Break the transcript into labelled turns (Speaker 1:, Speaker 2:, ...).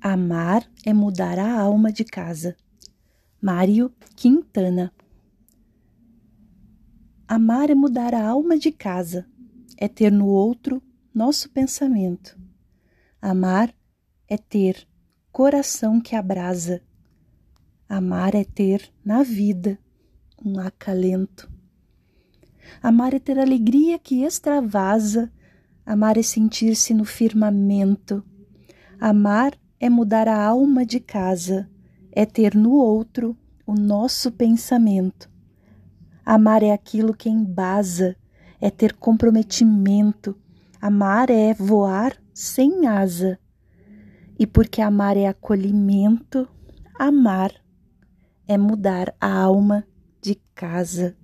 Speaker 1: Amar é mudar a alma de casa. Mário Quintana. Amar é mudar a alma de casa, é ter no outro nosso pensamento. Amar é ter coração que abrasa. Amar é ter na vida um acalento. Amar é ter alegria que extravasa. Amar é sentir-se no firmamento. Amar é mudar a alma de casa, é ter no outro o nosso pensamento. Amar é aquilo que embasa, é ter comprometimento. Amar é voar sem asa. E porque amar é acolhimento, amar é mudar a alma de casa.